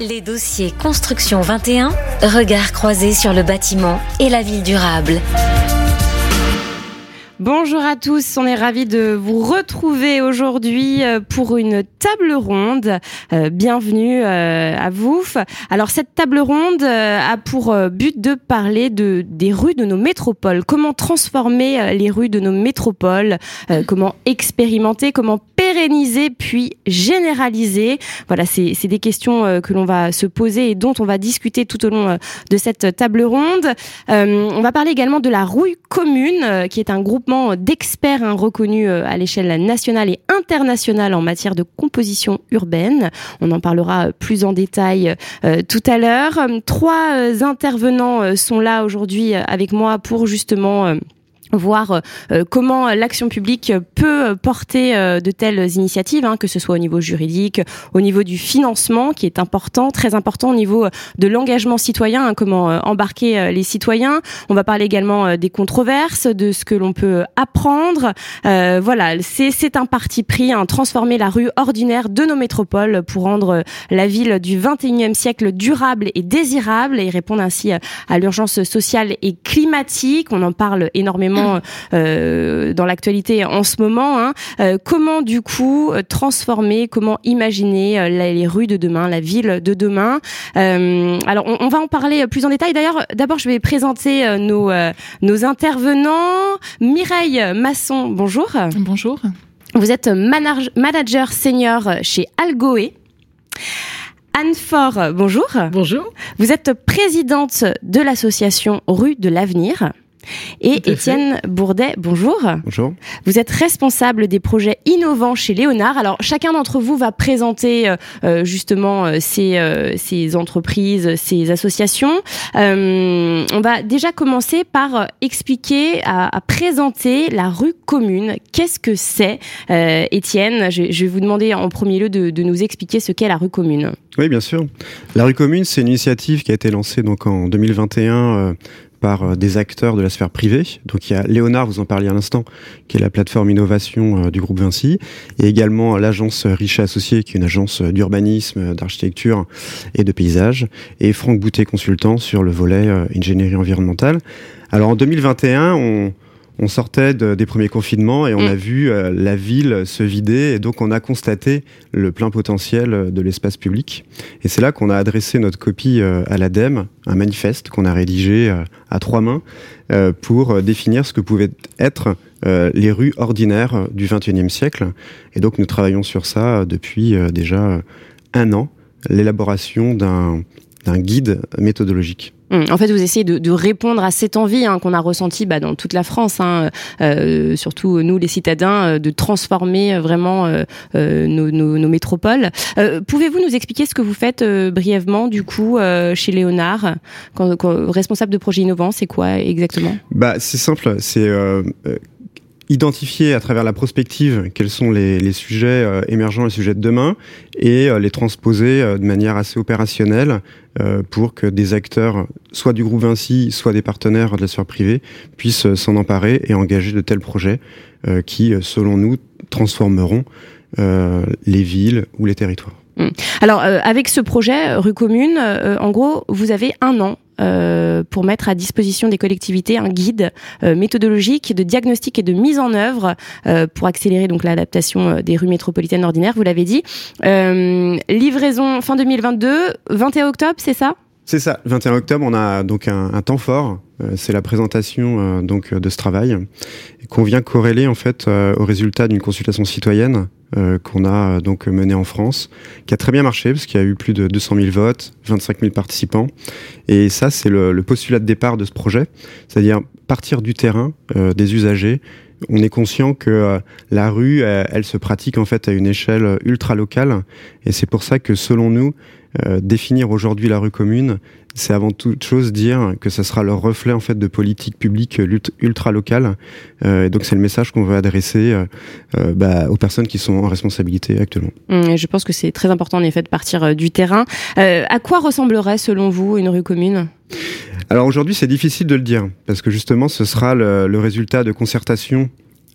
Les dossiers Construction 21, regard croisé sur le bâtiment et la ville durable. Bonjour à tous, on est ravis de vous retrouver aujourd'hui euh, pour une table ronde. Euh, bienvenue euh, à vous. Alors cette table ronde a pour but de parler de des rues de nos métropoles. Comment transformer les rues de nos métropoles Comment expérimenter Comment pérenniser puis généraliser Voilà, c'est des questions que l'on va se poser et dont on va discuter tout au long de cette table ronde. on va parler également de la rouille commune, qui est un d'experts hein, reconnus euh, à l'échelle nationale et internationale en matière de composition urbaine. On en parlera plus en détail euh, tout à l'heure. Trois euh, intervenants sont là aujourd'hui avec moi pour justement voir euh, comment l'action publique peut porter euh, de telles initiatives, hein, que ce soit au niveau juridique, au niveau du financement, qui est important, très important au niveau de l'engagement citoyen, hein, comment euh, embarquer les citoyens. On va parler également des controverses, de ce que l'on peut apprendre. voilà, c'est un parti pris, hein, transformer la rue ordinaire de nos métropoles pour rendre la ville du 21e siècle durable et désirable et répondre ainsi à l'urgence sociale et climatique. On en parle énormément euh, dans l'actualité en ce moment. Hein. Euh, comment du coup transformer, comment imaginer les rues de demain, la ville de demain? Alors on, va en parler plus en détail. D'ailleurs, d'abord je vais présenter nos, nos intervenants. Mireille Masson, bonjour. Bonjour. Vous êtes manager senior chez Algoé. Anne Fort, bonjour. Bonjour. Vous êtes présidente de l'association Rue de l'Avenir. Et Étienne Bourdet, bonjour. Bonjour. Vous êtes responsable des projets innovants chez Léonard. Alors chacun d'entre vous va présenter euh, euh, justement euh, ces, ces, entreprises, ces associations. on va déjà commencer par expliquer, à, présenter la rue commune. Qu'est-ce que c'est, Étienne? Je, vais vous demander en premier lieu de, de nous expliquer ce qu'est la rue commune. Oui, bien sûr. La rue commune, c'est une initiative qui a été lancée donc en 2021 par euh, des acteurs de la sphère privée. Donc il y a Léonard, vous en parliez à l'instant, qui est la plateforme innovation euh, du groupe Vinci, et également l'agence Richet Associés, qui est une agence d'urbanisme, d'architecture et de paysage, et Franck Boutet consultant sur le volet euh, ingénierie environnementale. Alors en 2021, on, on sortait des premiers confinements et on mm. a vu euh, la ville se vider et donc on a constaté le plein potentiel de l'espace public. Et c'est là qu'on a adressé notre copie euh, à l'ADEME, un manifeste qu'on a rédigé euh, à trois mains pour définir ce que pouvaient être les rues ordinaires du XXIe siècle. Et donc nous travaillons sur ça depuis déjà un an, l'élaboration d'un guide méthodologique. Hum, en fait, vous essayez de, répondre à cette envie hein, qu'on a ressentie bah, dans toute la France, hein, euh, surtout nous les citadins, euh, de transformer vraiment euh, nos, métropoles. Pouvez-vous nous expliquer ce que vous faites brièvement, du coup, chez Léonard, quand, responsable de projet innovant, c'est quoi exactement? Bah, c'est simple, c'est identifier à travers la prospective quels sont les, sujets euh, émergents, les sujets de demain, et euh, les transposer euh, de manière assez opérationnelle pour que des acteurs, soit du groupe Vinci, soit des partenaires de la sphère privée, puissent s'en emparer et engager de tels projets qui, selon nous, transformeront les villes ou les territoires. Hum. Alors, avec ce projet Rue Commune, en gros, vous avez un an euh, pour mettre à disposition des collectivités un guide euh, méthodologique de diagnostic et de mise en œuvre euh, pour accélérer donc l'adaptation des rues métropolitaines ordinaires. Vous l'avez dit. livraison fin 2022, 21 octobre, c'est ça? C'est ça. 21 octobre, on a donc un, temps fort. c'est la présentation donc de ce travail qu'on vient corréler en fait au résultat d'une consultation citoyenne qu'on a donc mené en France, qui a très bien marché parce qu'il y a eu plus de 200 000 votes, 25 000 participants. Et ça, c'est le, postulat de départ de ce projet, c'est-à-dire partir du terrain, euh, des usagers. On est conscient que euh, la rue, elle, se pratique en fait à une échelle ultra locale, et c'est pour ça que selon nous, définir aujourd'hui la rue commune, c'est avant toute chose dire que ça sera le reflet en fait de politique publique ultra locale. Euh, et donc c'est le message qu'on veut adresser euh, euh, bah, aux personnes qui sont en responsabilité actuellement. Mmh, je pense que c'est très important en effet de partir du terrain. à quoi ressemblerait selon vous une rue commune? Alors aujourd'hui, c'est difficile de le dire parce que justement, ce sera le, le résultat de concertation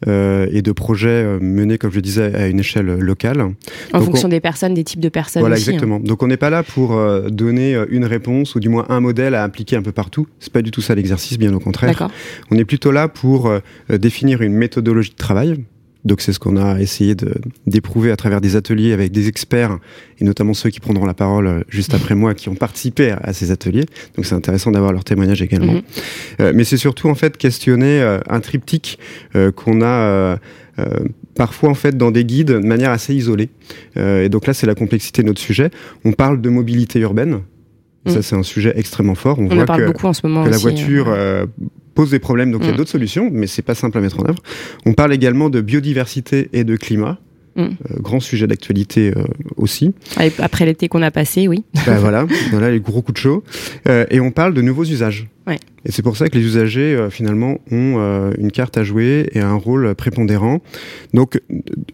euh, et de projets euh, menés, comme je le disais, à une échelle locale. En fonction des personnes, des types de personnes. Voilà, aussi, hein. exactement. Donc on n'est pas là pour euh, donner une réponse ou du moins un modèle à appliquer un peu partout. C'est pas du tout ça l'exercice, bien au contraire. On est plutôt là pour définir une méthodologie de travail donc c'est ce qu'on a essayé d'éprouver à travers des ateliers avec des experts, et notamment ceux qui prendront la parole euh, juste après moi, qui ont participé à, ces ateliers. Donc c'est intéressant d'avoir leur témoignage également. Mhm. Euh, mais c'est surtout en fait questionner euh, un triptyque qu'on a parfois en fait dans des guides de manière assez isolée. et donc là c'est la complexité de notre sujet. On parle de mobilité urbaine. Ça, mhm. c'est un sujet extrêmement fort. On, voit en parle beaucoup en ce moment. Que la voiture pose des problèmes, donc il y a mm. d'autres solutions, mais c'est pas simple à mettre en œuvre. On parle également de biodiversité et de climat. Mm. Euh, grand sujet d'actualité euh, aussi. Après l'été qu'on a passé, oui. Ben voilà, voilà les gros coups de chaud. Euh, et on parle de nouveaux usages. Ouais. Et c'est pour ça que les usagers, finalement, ont une carte à jouer et un rôle prépondérant. Donc,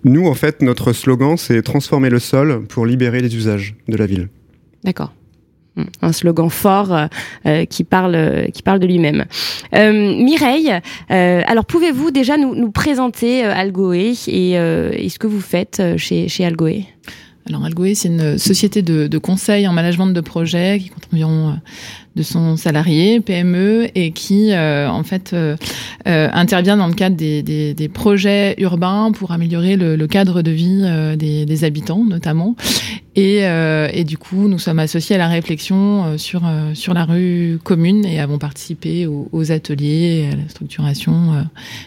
nous, en fait, notre slogan, c'est transformer le sol pour libérer les usages de la ville. D'accord un slogan fort euh, euh, qui parle qui parle de lui-même. Euh, Mireille, alors pouvez-vous déjà nous, nous présenter Algoé et, et, ce que vous faites chez chez Algoé? Alors Algoé, c'est une société de, de, conseil en management de projet qui compte environ 200 salariés, PME, et qui en fait intervient dans le cadre des, des, des, projets urbains pour améliorer le, le cadre de vie des, des, habitants notamment. Et, euh, et, du coup, nous sommes associés à la réflexion euh, sur, euh, sur la rue commune et avons participé aux, aux ateliers, à la structuration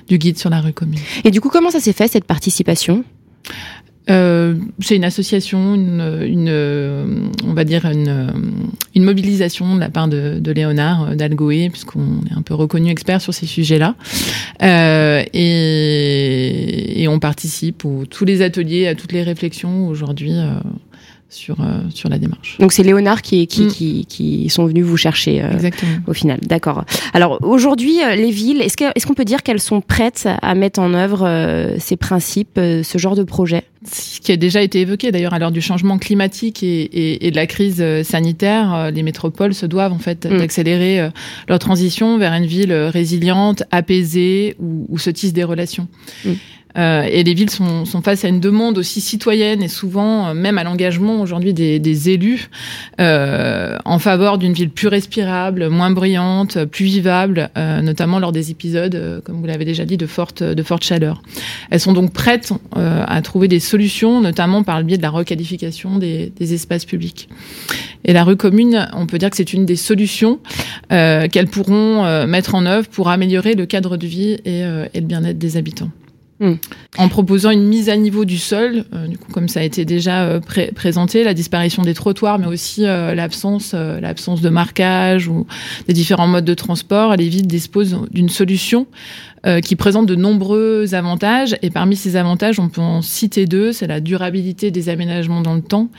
du guide sur la rue commune. Et du coup, comment ça s'est fait cette participation? Euh, c'est une association, une, une, on va dire une, une, mobilisation de la part de, de Léonard d'Algoé, puisqu'on est un peu reconnu expert sur ces sujets-là, euh, et, et, on participe à tous les ateliers, à toutes les réflexions aujourd'hui. Euh, sur, euh, sur la démarche. Donc c'est Léonard qui, qui, mm. qui, qui, sont venus vous chercher euh, au final. D'accord. Alors aujourd'hui, euh, les villes, est-ce qu'on est qu'on peut dire qu'elles sont prêtes à mettre en œuvre ces principes, ce genre de projet? Ce qui a déjà été évoqué d'ailleurs à l'heure du changement climatique et, et, et, de la crise sanitaire, les métropoles se doivent en fait mm. d'accélérer leur transition vers une ville résiliente, apaisée, où, où se tissent des relations. Mm. Euh, et les villes sont, sont, face à une demande aussi citoyenne et souvent euh, même à l'engagement aujourd'hui des, des, élus euh, en faveur d'une ville plus respirable, moins bruyante, plus vivable, euh, notamment lors des épisodes, euh, comme vous l'avez déjà dit, de forte, de forte chaleur. Elles sont donc prêtes à trouver des solutions, notamment par le biais de la requalification des, des espaces publics. Et la rue commune, on peut dire que c'est une des solutions qu'elles pourront mettre en œuvre pour améliorer le cadre de vie et, et le bien-être des habitants. Hmm. En proposant une mise à niveau du sol, euh, du coup, comme ça a été déjà euh, présenté, la disparition des trottoirs, mais aussi euh, l'absence, l'absence de marquage ou des différents modes de transport, les villes disposent d'une solution qui présente de nombreux avantages. Et parmi ces avantages, on peut en citer deux c'est la durabilité des aménagements dans le temps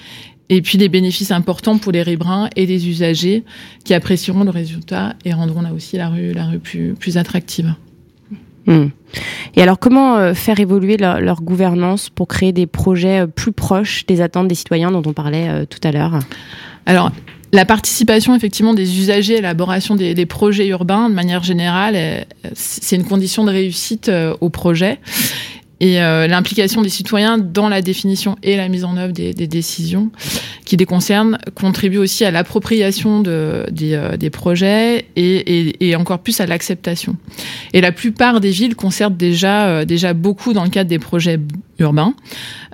et puis des bénéfices importants pour les riverains et les usagers qui apprécieront le résultat et rendront là aussi la rue, la rue plus, plus attractive. Hmm. Et alors, comment euh, faire évoluer leur, gouvernance pour créer des projets euh, plus proches des attentes des citoyens dont on parlait euh, tout à l'heure? Alors, la participation effectivement des usagers à l'élaboration des, des, projets urbains, de manière générale, c'est une condition de réussite au projet. Et euh, l'implication des citoyens dans la définition et la mise en œuvre des, des décisions qui les concernent contribue aussi à l'appropriation de, des, euh, des, projets et, et, et, encore plus à l'acceptation. Et la plupart des villes concertent déjà, euh, déjà beaucoup dans le cadre des projets urbains.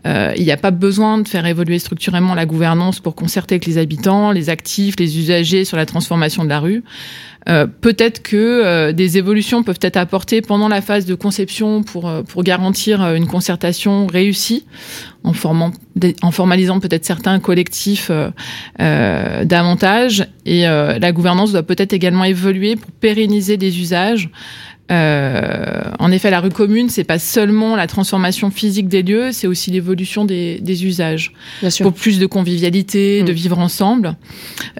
Euh, il n'y a pas besoin de faire évoluer structurellement la gouvernance pour concerter avec les habitants, les actifs, les usagers sur la transformation de la rue. Euh, peut-être que euh, des évolutions peuvent être apportées pendant la phase de conception pour, pour garantir une concertation réussie, en, formant, en formalisant peut-être certains collectifs davantage. Et la gouvernance doit peut-être également évoluer pour pérenniser des usages euh, en effet, la rue commune, c'est pas seulement la transformation physique des lieux, c'est aussi l'évolution des, des, usages. Pour plus de convivialité, de mm. vivre ensemble.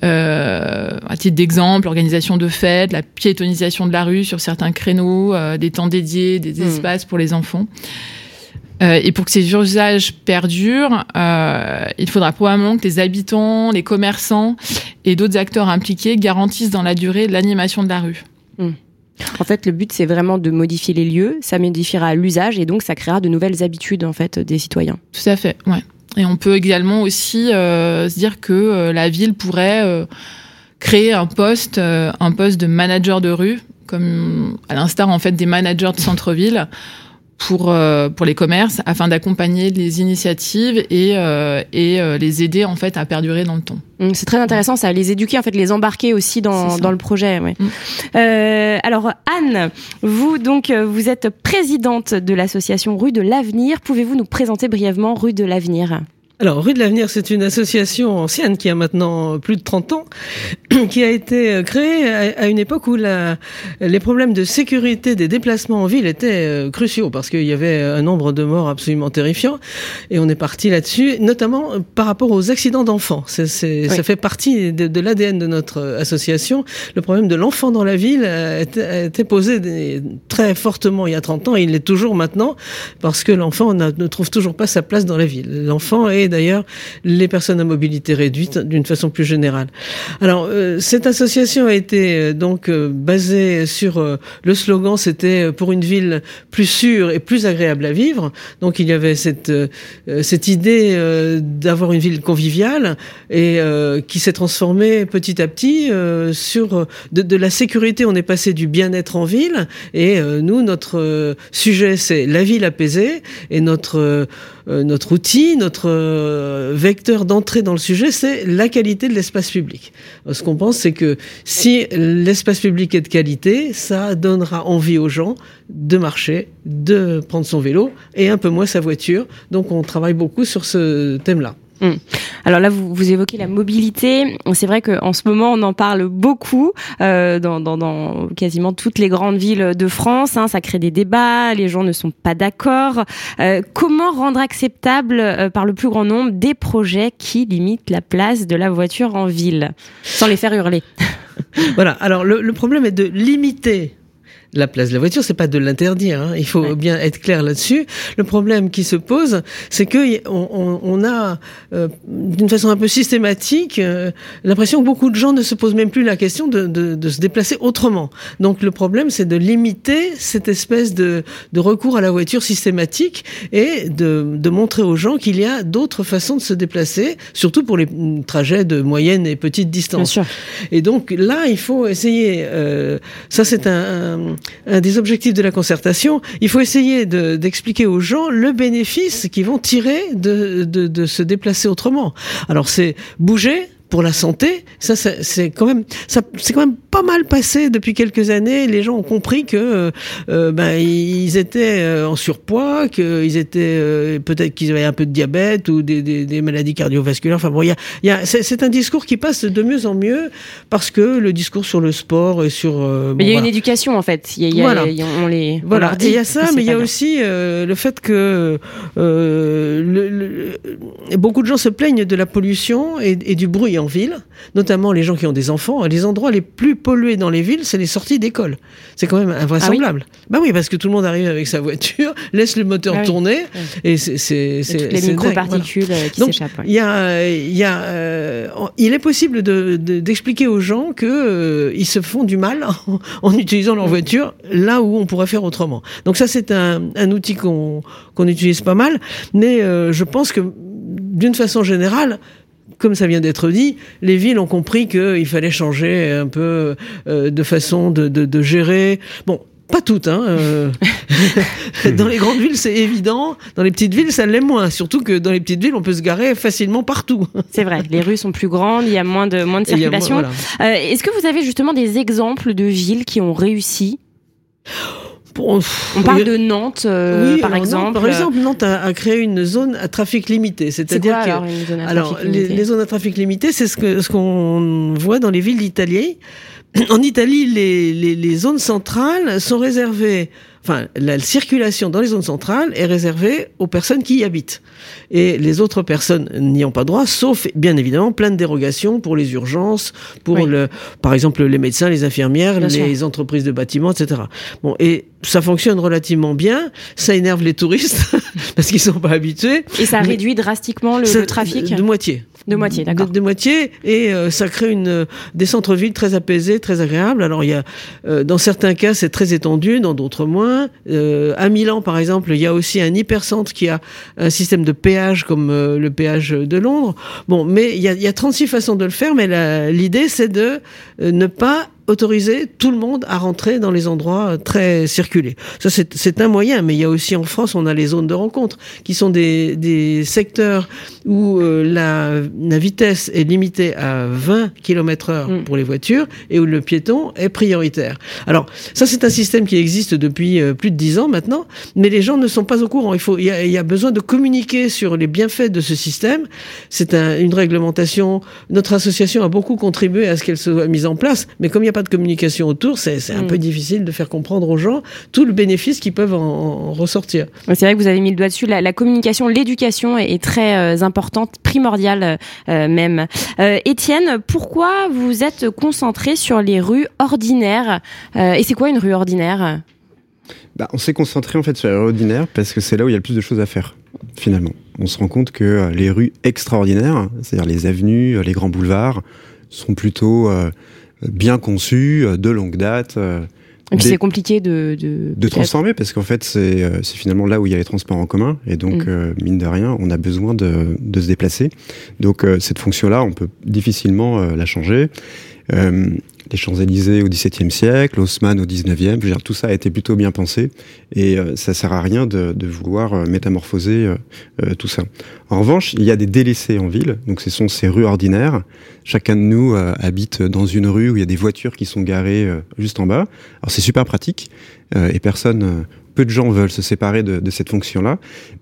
Euh, à titre d'exemple, l'organisation de fêtes, la piétonisation de la rue sur certains créneaux, euh, des temps dédiés, des mm. espaces pour les enfants. Euh, et pour que ces usages perdurent, euh, il faudra probablement que les habitants, les commerçants et d'autres acteurs impliqués garantissent dans la durée l'animation de la rue. Mm. En fait, le but, c'est vraiment de modifier les lieux, ça modifiera l'usage et donc ça créera de nouvelles habitudes en fait des citoyens. Tout à fait, ouais. Et on peut également aussi euh, se dire que euh, la ville pourrait euh, créer un poste, un poste de manager de rue, comme à l'instar en fait des managers de centre-ville, pour, euh, pour les commerces afin d'accompagner les initiatives et, euh, et euh, les aider en fait à perdurer dans le temps. Mmh, c'est très intéressant ça, les éduquer en fait, les embarquer aussi dans, dans le projet. Ouais. Mmh. alors Anne, vous donc vous êtes présidente de l'association Rue de l'Avenir. Pouvez-vous nous présenter brièvement Rue de l'Avenir? Alors, Rue de l'Avenir, c'est une association ancienne qui a maintenant plus de 30 ans, qui a été créée à une époque où la, les problèmes de sécurité des déplacements en ville étaient euh, cruciaux, parce qu'il y avait un nombre de morts absolument terrifiant, et on est parti là-dessus, notamment par rapport aux accidents d'enfants. Ça fait partie de, l'ADN de notre association. Le problème de l'enfant dans la ville a été, posé très fortement il y a 30 ans, et il l'est toujours maintenant, parce que l'enfant ne trouve toujours pas sa place dans la ville. L'enfant est d'ailleurs les personnes à mobilité réduite d'une façon plus générale. Alors euh, cette association a été euh, donc euh, basée sur le slogan c'était pour une ville plus sûre et plus agréable à vivre. Donc il y avait cette cette idée d'avoir une ville conviviale et qui s'est transformée petit à petit sur de, de, la sécurité. On est passé du bien-être en ville et nous notre sujet c'est la ville apaisée et notre notre outil, notre euh, vecteur d'entrée dans le sujet, c'est la qualité de l'espace public. Euh, ce qu'on pense, c'est que si l'espace public est de qualité, ça donnera envie aux gens de marcher, de prendre son vélo et un peu moins sa voiture. Donc on travaille beaucoup sur ce thème-là. Hmm. Alors là, vous, évoquez la mobilité. C'est vrai qu'en ce moment, on en parle beaucoup euh, dans, quasiment toutes les grandes villes de France. Hein. Ça crée des débats, les gens ne sont pas d'accord. Euh, comment rendre acceptable euh, par le plus grand nombre des projets qui limitent la place de la voiture en ville, sans les faire hurler? Voilà. Alors le problème est de limiter la place de la voiture, c'est pas de l'interdire. Hein. Il faut bien être clair là-dessus. Le problème qui se pose, c'est que on, on, a, euh, d'une façon un peu systématique, euh, l'impression que beaucoup de gens ne se posent même plus la question de, de, de se déplacer autrement. Donc le problème, c'est de limiter cette espèce de, de, recours à la voiture systématique et de, de montrer aux gens qu'il y a d'autres façons de se déplacer, surtout pour les trajets de moyenne et petite distance. Et donc là, il faut essayer. Euh, ça, c'est un un des objectifs de la concertation, il faut essayer d'expliquer aux gens le bénéfice qu'ils vont tirer de, de, de se déplacer autrement. Alors c'est bouger, pour la santé, ça, c'est quand même, ça, c'est quand même pas mal passé depuis quelques années. Les gens ont compris que, euh, euh ben, ils étaient euh, en surpoids, qu'ils étaient euh, peut-être qu'ils avaient un peu de diabète ou des, des, des maladies cardiovasculaires. Enfin bon, il y a, y a c'est un discours qui passe de mieux en mieux parce que le discours sur le sport et sur. mais il y a une éducation en fait. Il y a, voilà. on les. Voilà. il y a ça, mais il y a aussi le fait que le, le, beaucoup de gens se plaignent de la pollution et, et du bruit en ville, notamment les gens qui ont des enfants. Les endroits les plus pollués dans les villes, c'est les sorties d'école. C'est quand même invraisemblable. Ah oui bah oui, parce que tout le monde arrive avec sa voiture, laisse le moteur ah tourner, et c'est les micro-particules euh, qui s'échappent. Il y a, il y a, euh, il est possible d'expliquer aux gens que euh, ils se font du mal en, utilisant leur mm. voiture là où on pourrait faire autrement. Donc ça, c'est un, un, outil qu'on qu'on utilise pas mal, mais je pense que d'une façon générale, comme ça vient d'être dit, les villes ont compris qu'il fallait changer un peu euh, de façon de, de, de, gérer. Bon, pas toutes. Hein, euh. dans les grandes villes, c'est évident. Dans les petites villes, ça l'est moins. Surtout que dans les petites villes, on peut se garer facilement partout. c'est vrai. Les rues sont plus grandes, il y a moins de, moins de circulation. Euh, est-ce que vous avez justement des exemples de villes qui ont réussi? On parle de Nantes, euh, par exemple. par exemple, Nantes a, créé une zone à trafic limité, c'est-à-dire que alors, zone à alors les, les, zones à trafic limité, c'est ce qu'on voit dans les villes d'Italie. En Italie, les, les, les zones centrales sont réservées enfin, la circulation dans les zones centrales est réservée aux personnes qui y habitent. Et les autres personnes n'y ont pas droit, sauf, bien évidemment, plein de dérogations pour les urgences, pour le, par exemple, les médecins, les infirmières, les entreprises de bâtiments, etc. Bon, et ça fonctionne relativement bien. Ça énerve les touristes parce qu'ils sont pas habitués. Et ça réduit drastiquement le, trafic. De moitié. De moitié, d'accord. De, moitié, et euh, ça crée une, des centres-villes très apaisés, très agréables. Alors, il y a, euh, dans certains cas, c'est très étendu, dans d'autres moins. Euh, à Milan, par exemple, il y a aussi un hypercentre qui a un système de péage comme le péage de Londres. Bon, mais il y a, il y a 36 façons de le faire, mais l'idée, c'est de ne pas autoriser tout le monde à rentrer dans les endroits très circulés. Ça, c'est un moyen, mais il y a aussi en France, on a les zones de rencontre, qui sont des, des secteurs où euh, la, la, vitesse est limitée à 20 km heure mm. pour les voitures et où le piéton est prioritaire. Alors, ça, c'est un système qui existe depuis euh, plus de 10 ans maintenant, mais les gens ne sont pas au courant. Il, faut, il, y a, il y a besoin de communiquer sur les bienfaits de ce système. C'est un, une réglementation. Notre association a beaucoup contribué à ce qu'elle soit mise en place, mais comme il y a pas de communication autour, c'est un mm. peu difficile de faire comprendre aux gens tout le bénéfice qu'ils peuvent en, ressortir. C'est vrai que vous avez mis le doigt dessus. La, communication, l'éducation est, très euh, importante, primordiale euh, même. Euh, Étienne, pourquoi vous êtes concentré sur les rues ordinaires Et c'est quoi une rue ordinaire? Bah, on s'est concentré en fait sur les rues ordinaires parce que c'est là où il y a le plus de choses à faire finalement. On se rend compte que les rues extraordinaires, c'est-à-dire les avenues, les grands boulevards, sont plutôt bien conçu, euh, de longue date. Euh, et puis c'est compliqué de... De, de transformer parce qu'en fait c'est euh, finalement là où il y a les transports en commun et donc mm. mine de rien on a besoin de, de se déplacer. Donc cette fonction-là on peut difficilement la changer les Champs-Élysées au XVIIe siècle, Haussmann au XIXe, je tout ça a été plutôt bien pensé et euh, ça sert à rien de, vouloir euh, métamorphoser euh, tout ça. En revanche, il y a des délaissés en ville, donc ce sont ces rues ordinaires. Chacun de nous habite dans une rue où il y a des voitures qui sont garées juste en bas. Alors c'est super pratique et peu de gens veulent se séparer de cette fonction-là,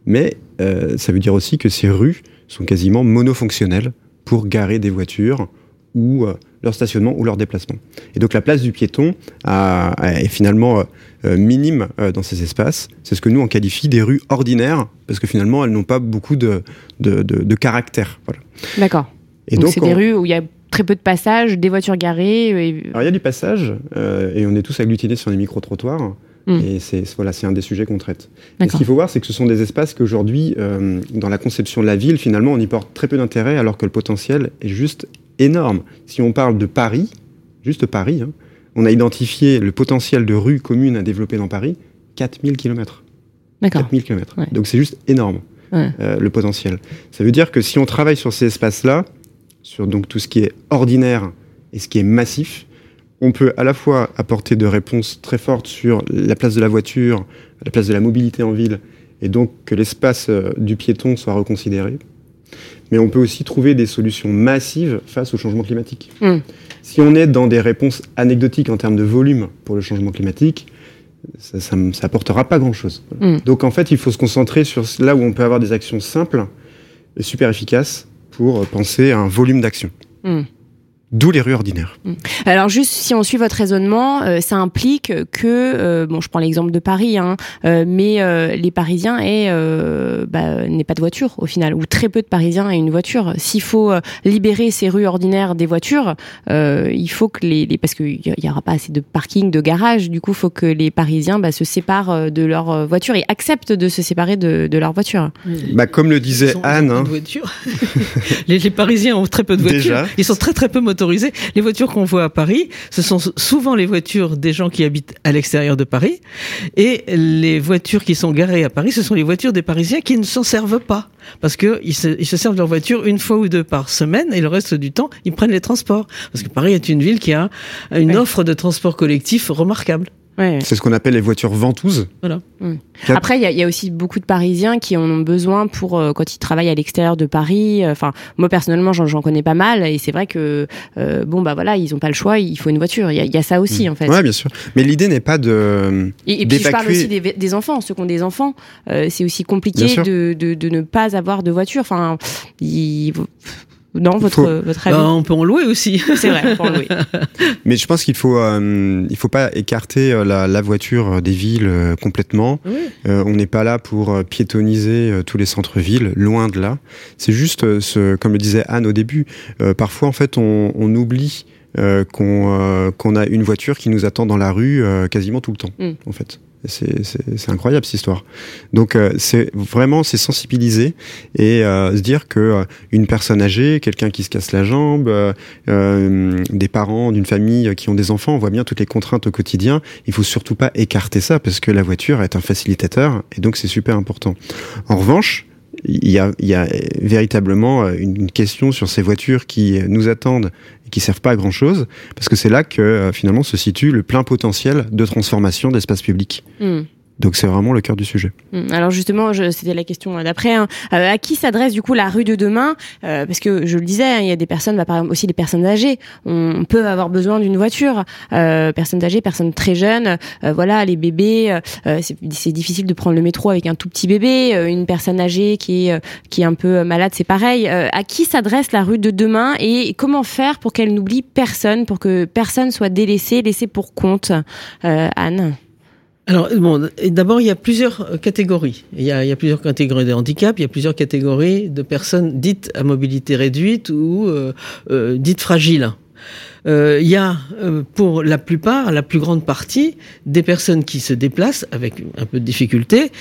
mais ça veut dire aussi que ces rues sont quasiment monofonctionnelles pour garer des voitures ou leur stationnement ou leur déplacement. Et donc la place du piéton est finalement euh, euh, minime euh, dans ces espaces. C'est ce que nous on qualifie des rues ordinaires, parce que finalement elles n'ont pas beaucoup de, de, caractère. Voilà. D'accord. Et donc c'est des rues où il y a très peu de passages, des voitures garées. Alors il y a du passage, et on est tous agglutinés sur les micro-trottoirs. Hmm. Et c'est voilà, c'est un des sujets qu'on traite. ce qu'il faut voir, c'est que ce sont des espaces qu'aujourd'hui, dans la conception de la ville, finalement, on y porte très peu d'intérêt, alors que le potentiel est juste énorme. Si on parle de Paris, juste Paris, hein, on a identifié le potentiel de rues communes à développer dans Paris, 4000 km. D'accord. 4000 km. Donc c'est juste énorme, euh, le potentiel. Ça veut dire que si on travaille sur ces espaces-là, sur donc tout ce qui est ordinaire et ce qui est massif, on peut à la fois apporter de réponses très fortes sur la place de la voiture, la place de la mobilité en ville, et donc que l'espace euh, du piéton soit reconsidéré, mais on peut aussi trouver des solutions massives face au changement climatique. Hmm. Si on est dans des réponses anecdotiques en termes de volume pour le changement climatique, ça n'apportera pas grand-chose. Hmm. Donc en fait, il faut se concentrer sur là où on peut avoir des actions simples et super efficaces pour penser à un volume d'action. Hmm. D'où les rues ordinaires. Mm. Alors juste si on suit votre raisonnement, euh, ça implique que, euh, bon, je prends l'exemple de Paris, hein, euh, mais les Parisiens aient, bah, n'aient pas de voiture au final, ou très peu de Parisiens aient une voiture. S'il faut libérer ces rues ordinaires des voitures, il faut que les, les parce qu'il y aura pas assez de parking, de garage, du coup, il faut que les Parisiens bah, se séparent de leur voiture et acceptent de se séparer de, de leur voiture. Bah, comme le disait Anne, hein. les, les, Parisiens ont très peu de voitures. Déjà. Ils sont très très peu motorisés les voitures qu'on voit à Paris, ce sont souvent les voitures des gens qui habitent à l'extérieur de Paris. Et les voitures qui sont garées à Paris, ce sont les voitures des Parisiens qui ne s'en servent pas. Parce qu'ils se, ils se servent de leur voiture une fois ou deux par semaine et le reste du temps, ils prennent les transports. Parce que Paris est une ville qui a une offre de transport collectif remarquable. C'est ce qu'on appelle les voitures ventouses. Voilà. Après, il y, y, a aussi beaucoup de Parisiens qui en ont besoin pour euh, quand ils travaillent à l'extérieur de Paris. Enfin, moi personnellement, j'en connais pas mal, et c'est vrai que euh, bon bah voilà, ils ont pas le choix, il faut une voiture. Il y, y, a ça aussi mm. en fait. Ouais, bien sûr. Mais l'idée n'est pas de. Et, et puis je parle aussi des, des, enfants, ceux qui ont des enfants. Euh, c'est aussi compliqué de, de, de, ne pas avoir de voiture. Enfin, il non, votre, votre avis bah, On peut en louer aussi. C'est vrai, on peut en louer. Mais je pense qu'il faut, euh, il faut pas écarter euh, la, la voiture des villes euh, complètement. Euh, on n'est pas là pour piétoniser tous les centres-villes, loin de là. C'est juste, ce, comme le disait Anne au début, parfois en fait on, on oublie qu'on qu'on a une voiture qui nous attend dans la rue quasiment tout le temps, mm. en fait. C'est incroyable cette histoire. Donc euh, c'est vraiment c'est sensibiliser et euh, se dire que euh, une personne âgée, quelqu'un qui se casse la jambe, des parents d'une famille qui ont des enfants, on voit bien toutes les contraintes au quotidien. Il faut surtout pas écarter ça parce que la voiture est un facilitateur et donc c'est super important. En revanche, il y, a, y a, véritablement une question sur ces voitures qui nous attendent et qui servent pas à grand chose, parce que c'est là que finalement se situe le plein potentiel de transformation d'espace public. Hmm. Donc c'est vraiment le cœur du sujet. Hum, alors justement, c'était la question d'après. Hein. Euh, à qui s'adresse du coup la rue de demain? Euh, Parce que je le disais, hein, il y a des personnes, bah, par exemple aussi des personnes âgées. On peut avoir besoin d'une voiture. Euh, personnes âgées, personnes très jeunes. Euh, voilà, les bébés. Euh, c'est difficile de prendre le métro avec un tout petit bébé. une personne âgée qui est qui est un peu malade, c'est pareil. à qui s'adresse la rue de demain et comment faire pour qu'elle n'oublie personne, pour que personne soit délaissé, laissé pour compte? Anne alors, bon, d'abord, il y a plusieurs euh, catégories. Il y, a, plusieurs catégories de handicap, il y a plusieurs catégories de personnes dites à mobilité réduite ou euh, euh dites fragiles. Il y a, pour la plupart, la plus grande partie, des personnes qui se déplacent avec un peu de difficulté.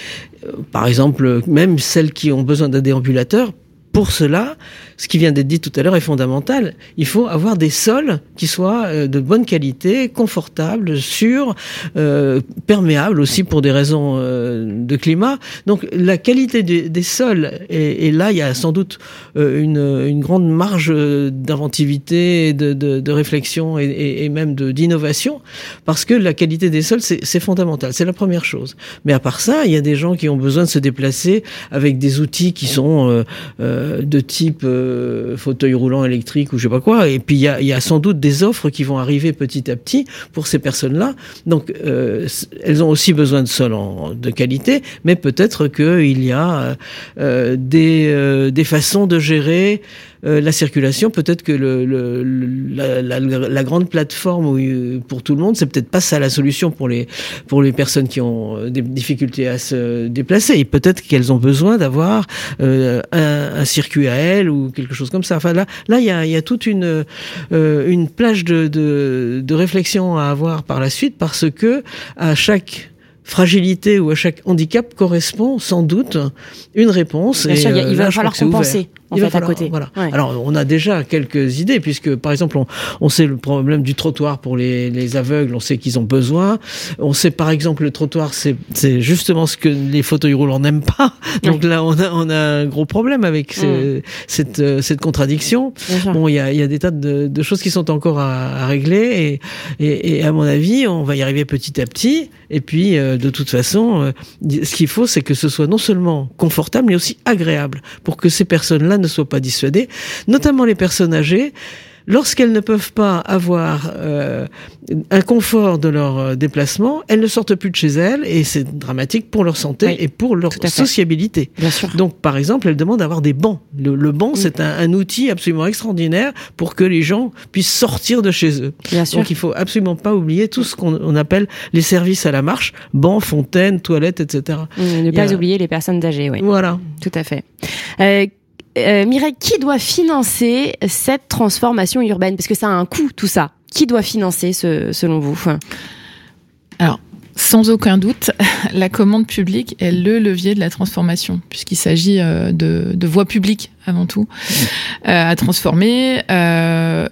par exemple, même celles qui ont besoin d'un déambulateur pour cela, ce qui vient d'être dit tout à l'heure est fondamental. Il faut avoir des sols qui soient euh, de bonne qualité, confortables, sûrs, euh, perméables aussi pour des raisons euh, de climat. Donc la qualité des, sols, et, là il y a sans doute une, une, grande marge d'inventivité, de, de, de, réflexion et, et même d'innovation, parce que la qualité des sols c'est fondamental. C'est la première chose. Mais à part ça, il y a des gens qui ont besoin de se déplacer avec des outils qui sont euh, de type euh, fauteuil roulant électrique ou je sais pas quoi. Et puis il y a, y a, sans doute des offres qui vont arriver petit à petit pour ces personnes-là. Donc euh, elles ont aussi besoin de sol en, de qualité, mais peut-être qu'il y a des, des façons de gérer euh, la circulation, peut-être que le, le la, la, la, grande plateforme euh, pour tout le monde, c'est peut-être pas ça la solution pour les pour les personnes qui ont euh, des difficultés à se déplacer. Et peut-être qu'elles ont besoin d'avoir un, un, circuit à elles ou quelque chose comme ça. Enfin là, là il y a, y a toute une une plage de, de, de réflexion à avoir par la suite parce que à chaque fragilité ou à chaque handicap correspond sans doute une réponse. Bien et sûr, il va falloir compenser en fait, à côté. Voilà. Alors, on a déjà quelques idées, puisque, par exemple, on, on sait le problème du trottoir pour les, les aveugles, on sait qu'ils ont besoin. On sait, par exemple, le trottoir, c'est justement ce que les fauteuils roulants n'aiment pas. Donc là, on a, on a un gros problème avec cette, euh, cette contradiction. Bon, il y a, y a des tas de, de, choses qui sont encore à, à régler, et, et, et, à mon avis, on va y arriver petit à petit. Et puis, euh, de toute façon, euh, ce qu'il faut, c'est que ce soit non seulement confortable, mais aussi agréable, pour que ces personnes-là ne soient pas dissuadées, notamment les personnes âgées lorsqu'elles ne peuvent pas avoir euh, un confort de leur euh, déplacement, elles ne sortent plus de chez elles et c'est dramatique pour leur santé et pour leur sociabilité. Bien sûr. Donc, par exemple, elles demandent d'avoir des bancs. Le, banc, c'est un, outil absolument extraordinaire pour que les gens puissent sortir de chez eux. Bien sûr. Donc, il faut absolument pas oublier tout ce qu'on appelle les services à la marche, bancs, fontaines, toilettes, etc. ne pas oublier les personnes âgées, oui. Voilà. Tout à fait. Euh, euh, Mireille, qui doit financer cette transformation urbaine? Parce que ça a un coût, tout ça. Qui doit financer, ce, selon vous? Alors, sans aucun doute, la commande publique est le levier de la transformation, puisqu'il s'agit euh, de, de voies publiques avant tout euh, à transformer. Euh,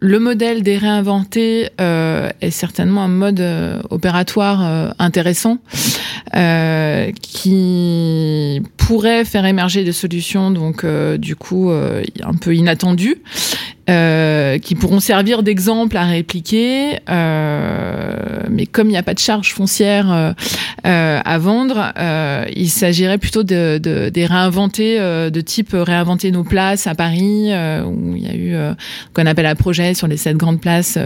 le modèle des réinventés euh, est certainement un mode euh, opératoire euh, intéressant qui pourrait faire émerger des solutions donc du coup un peu inattendues euh, qui pourront servir d'exemple à répliquer. Euh, mais comme il n'y a pas de charge foncière euh, euh à vendre, euh, il s'agirait plutôt de, de, de réinventer, de type réinventer nos places à Paris, où il y a eu qu'on appelle un projet sur les sept grandes places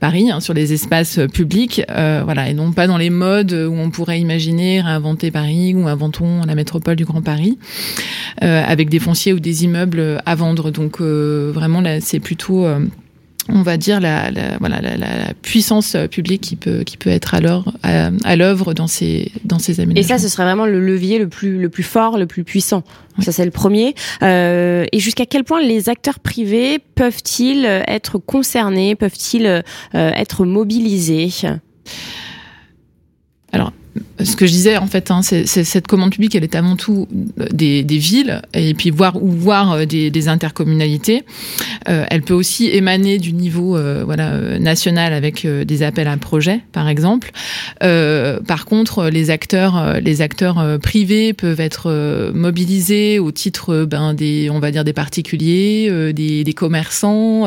Paris, hein, sur les espaces publics, voilà, et non pas dans les modes où on pourrait imaginer réinventer Paris ou inventons la métropole du Grand Paris, avec des fonciers ou des immeubles à vendre. Donc vraiment là, c'est plutôt euh, on va dire la, voilà, la, puissance publique qui peut, qui peut être alors à, l'œuvre dans ces, dans ces aménagements. Et ça, ce serait vraiment le levier le plus, le plus fort, le plus puissant. Ça, c'est le premier. Euh, et jusqu'à quel point les acteurs privés peuvent-ils être concernés, peuvent-ils euh, être mobilisés? Alors, ce que je disais en fait, hein, c'est cette commande publique, elle est avant tout des, des villes et puis voir ou voir euh, des, intercommunalités. Euh, elle peut aussi émaner du niveau euh, euh, national avec des appels à projets, par exemple. par contre, les acteurs, les acteurs privés peuvent être mobilisés au titre ben, des, on va dire des particuliers, des, commerçants,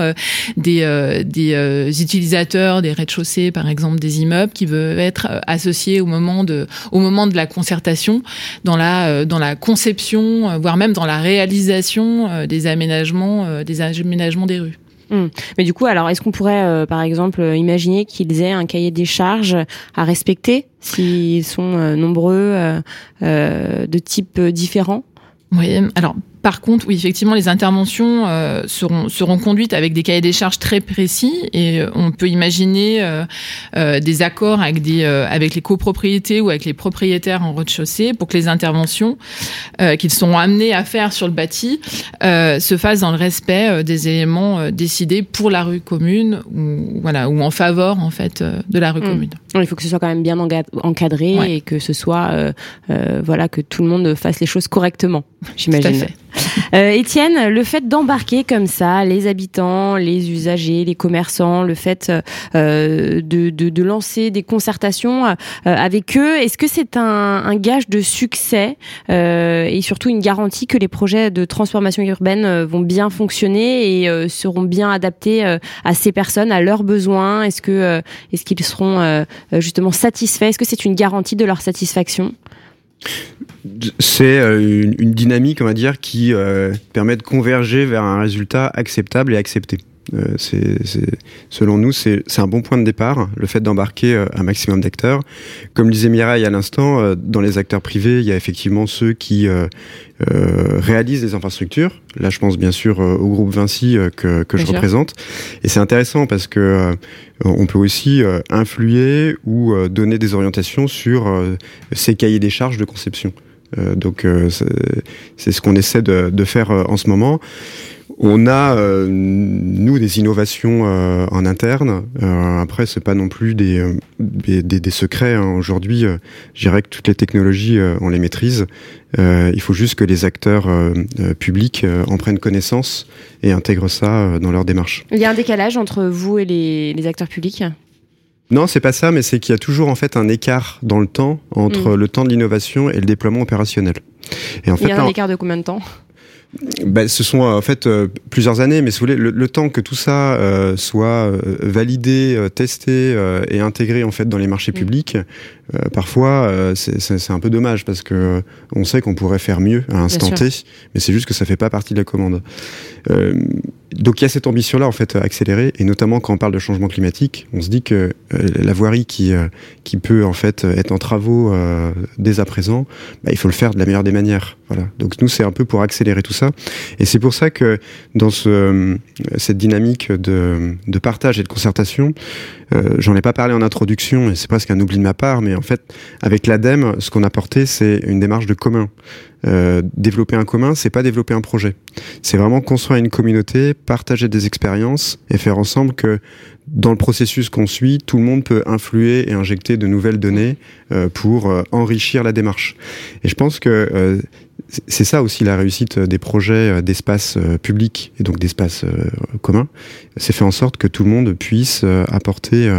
des, des utilisateurs des rez-de-chaussée, par exemple, des immeubles, qui veulent être associés au moment de au moment de la concertation, dans la, euh, dans la conception, euh, voire même dans la réalisation euh, des aménagements, des aménagements des rues. Hum. Mais du coup, alors, est-ce qu'on pourrait, par exemple, imaginer qu'ils aient un cahier des charges à respecter s'ils sont nombreux, de types différents? Oui, alors par contre, oui, effectivement, les interventions euh, seront, seront conduites avec des cahiers des charges très précis et euh, on peut imaginer euh, des accords avec, des, avec les copropriétés ou avec les propriétaires en rez-de-chaussée pour que les interventions qu'ils sont amenés à faire sur le bâti se fassent dans le respect des éléments décidés pour la rue commune ou, voilà, ou en faveur en fait, de la rue mmh. commune. Il faut que ce soit quand même bien encadré et que ce soit voilà, que tout le monde fasse les choses correctement, j'imagine. Euh, Étienne, le fait d'embarquer comme ça les habitants, les usagers, les commerçants, le fait euh, de, de, de, lancer des concertations euh, avec eux, est-ce que c'est un, un, gage de succès euh, et surtout une garantie que les projets de transformation urbaine vont bien fonctionner et seront bien adaptés à ces personnes, à leurs besoins? Est-ce que est-ce qu'ils seront justement satisfaits? Est-ce que c'est une garantie de leur satisfaction? C'est euh, une, dynamique, on va dire, qui euh, permet de converger vers un résultat acceptable et accepté. Euh, c'est, selon nous, c'est, un bon point de départ, le fait d'embarquer un maximum d'acteurs. Comme disait Mireille à l'instant, dans les acteurs privés, il y a effectivement ceux qui réalisent des infrastructures. Là, je pense bien sûr au groupe Vinci que, que je représente. Et c'est intéressant parce que on peut aussi influer ou donner des orientations sur ces cahiers des charges de conception. Donc, c'est ce qu'on essaie de, faire en ce moment. On a euh, nous des innovations euh, en interne. Euh, après, c'est pas non plus des des, secrets. Hein. Aujourd'hui, je dirais que toutes les technologies, on les maîtrise. il faut juste que les acteurs publics en prennent connaissance et intègrent ça dans leur démarche. Il y a un décalage entre vous et les acteurs publics? Non, c'est pas ça, mais c'est qu'il y a toujours en fait un écart dans le temps entre mm. le temps de l'innovation et le déploiement opérationnel. Et en fait, il y a un écart de combien de temps? Ben, ce sont en fait euh, plusieurs années, mais si vous voulez, le, temps que tout ça euh, soit euh, validé, testé et intégré en fait dans les marchés mm. publics, parfois c'est un peu dommage parce que on sait qu'on pourrait faire mieux à l'instant T, mais c'est juste que ça fait pas partie de la commande. donc il y a cette ambition-là en fait accélérée, et notamment quand on parle de changement climatique, on se dit que la voirie qui qui peut en fait être en travaux dès à présent, bah, il faut le faire de la meilleure des manières. Voilà. Donc nous c'est un peu pour accélérer tout ça et c'est pour ça que dans ce, cette dynamique de, partage et de concertation, euh, j'en ai pas parlé en introduction et c'est presque un oubli de ma part, mais en fait, avec l'ADEME, ce qu'on a porté, c'est une démarche de commun. Euh, développer un commun, c'est pas développer un projet. C'est vraiment construire une communauté, partager des expériences et faire ensemble que dans le processus qu'on suit, tout le monde peut influer et injecter de nouvelles données euh, pour enrichir la démarche. Et je pense que c'est ça aussi la réussite des projets d'espace public et donc d'espace commun. C'est faire en sorte que tout le monde puisse apporter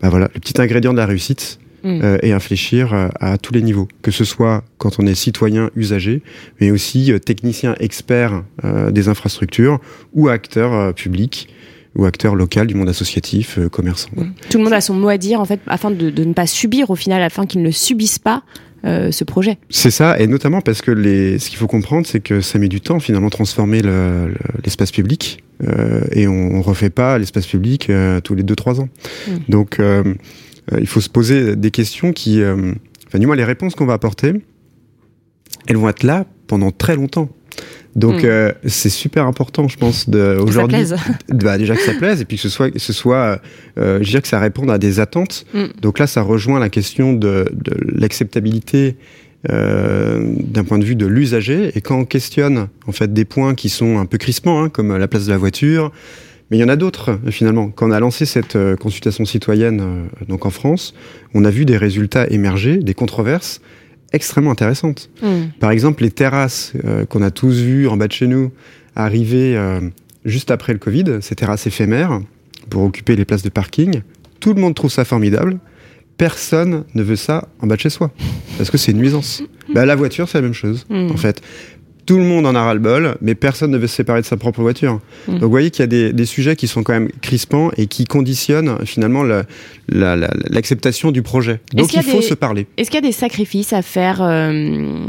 bah voilà, le petit ingrédient de la réussite mm. et infléchir à tous les niveaux, que ce soit quand on est citoyen usager, mais aussi technicien expert des infrastructures ou acteur public ou acteur local du monde associatif, commerçant. Mm. Tout le monde a son mot à dire en fait, afin de, de ne pas subir au final, afin qu'ils ne subissent pas euh, ce projet. C'est ça, et notamment parce que les, ce qu'il faut comprendre, c'est que ça met du temps finalement transformer l'espace le, public, euh, et on, on refait pas l'espace public euh, tous les 2-3 ans. Mm. Donc euh, euh, il faut se poser des questions qui, enfin du moins les réponses qu'on va apporter, elles vont être là pendant très longtemps. Donc mm. euh, c'est super important, je pense, aujourd'hui, bah, déjà que ça plaise et puis que ce soit, que ce soit, euh, je dirais que ça réponde à des attentes. Mm. Donc là, ça rejoint la question de, de l'acceptabilité euh, d'un point de vue de l'usager. Et quand on questionne en fait des points qui sont un peu crispants, hein, comme la place de la voiture, Mais il y en a d'autres, finalement. Quand on a lancé cette consultation citoyenne donc en France, on a vu des résultats émerger, des controverses extrêmement intéressantes. Hmm. Par exemple, les terrasses qu'on a tous vues en bas de chez nous arriver juste après le Covid, ces terrasses éphémères pour occuper les places de parking. Tout le monde trouve ça formidable. Personne ne veut ça en bas de chez soi parce que c'est une nuisance. Bah, la voiture, c'est la même chose, hmm. en fait tout le monde en a ras-le-bol, mais personne ne veut se séparer de sa propre voiture. Mm. Donc vous voyez qu'il y a des, des, sujets qui sont quand même crispants et qui conditionnent finalement l'acceptation du projet. Donc il, faut se parler. Est-ce qu'il y a des sacrifices à faire euh,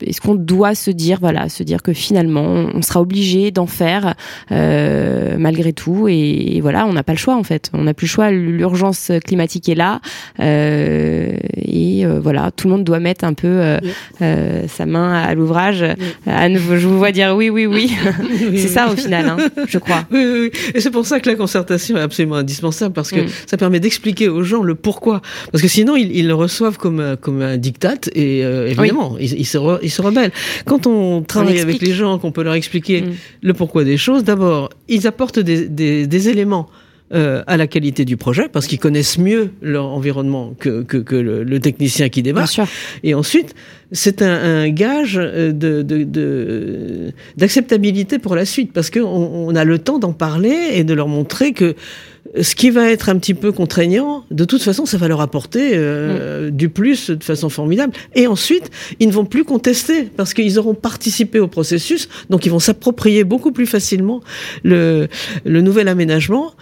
Est-ce qu'on doit se dire, voilà, se dire que finalement on sera obligé d'en faire euh, malgré tout et, voilà, on n'a pas le choix en fait. On n'a plus le choix. L'urgence climatique est là euh, et euh, voilà, tout le monde doit mettre un peu euh, euh, sa main à l'ouvrage je vous vois dire oui, oui, oui. c'est ça au final, hein, je crois. Oui, oui, Et c'est pour ça que la concertation est absolument indispensable parce que mm. ça permet d'expliquer aux gens le pourquoi. Parce que sinon, ils, le reçoivent comme, comme un diktat et euh, évidemment, ils, se ils se rebellent. Quand on travaille avec les gens, qu'on peut leur expliquer mm. le pourquoi des choses, d'abord, ils apportent des, des, des éléments euh, à la qualité du projet parce qu'ils connaissent mieux leur environnement que, que, que le, technicien qui débarque. Et ensuite, c'est un, un, gage euh, de, de, d'acceptabilité pour la suite parce qu'on on a le temps d'en parler et de leur montrer que ce qui va être un petit peu contraignant, de toute façon, ça va leur apporter euh, mm. du plus de façon formidable. Et ensuite, ils ne vont plus contester parce qu'ils auront participé au processus, donc ils vont s'approprier beaucoup plus facilement le, le nouvel aménagement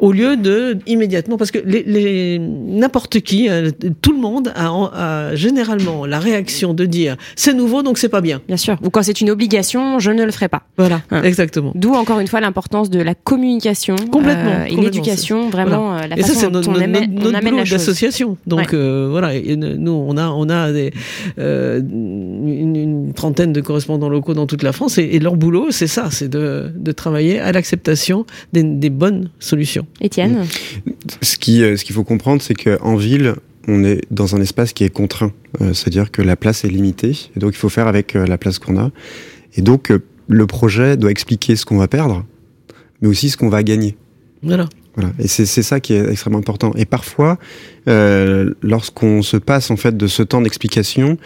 au lieu de immédiatement parce que les, les n'importe qui euh, tout le monde a, a, généralement la réaction de dire c'est nouveau donc c'est pas bien. Bien sûr. Ou quand c'est une obligation je ne le ferai pas. Voilà hein. exactement. D'où encore une fois l'importance de la communication complètement euh, et l'éducation vraiment euh, la et façon ça, dont on, amène, on amène la d'association. Donc euh, voilà et nous on a on a des, euh, une, une, trentaine de correspondants locaux dans toute la France et, et leur boulot c'est ça c'est de, de travailler à l'acceptation des, des bonnes solutions Étienne Ce qui, euh, ce qu'il faut comprendre, c'est qu'en ville, on est dans un espace qui est contraint. Euh, c'est-à-dire que la place est limitée. Et donc, il faut faire avec euh, la place qu'on a. Et donc, le projet doit expliquer ce qu'on va perdre, mais aussi ce qu'on va gagner. Voilà. Voilà. Et c'est ça qui est extrêmement important. Et parfois, euh, lorsqu'on se passe en fait de ce temps d'explication,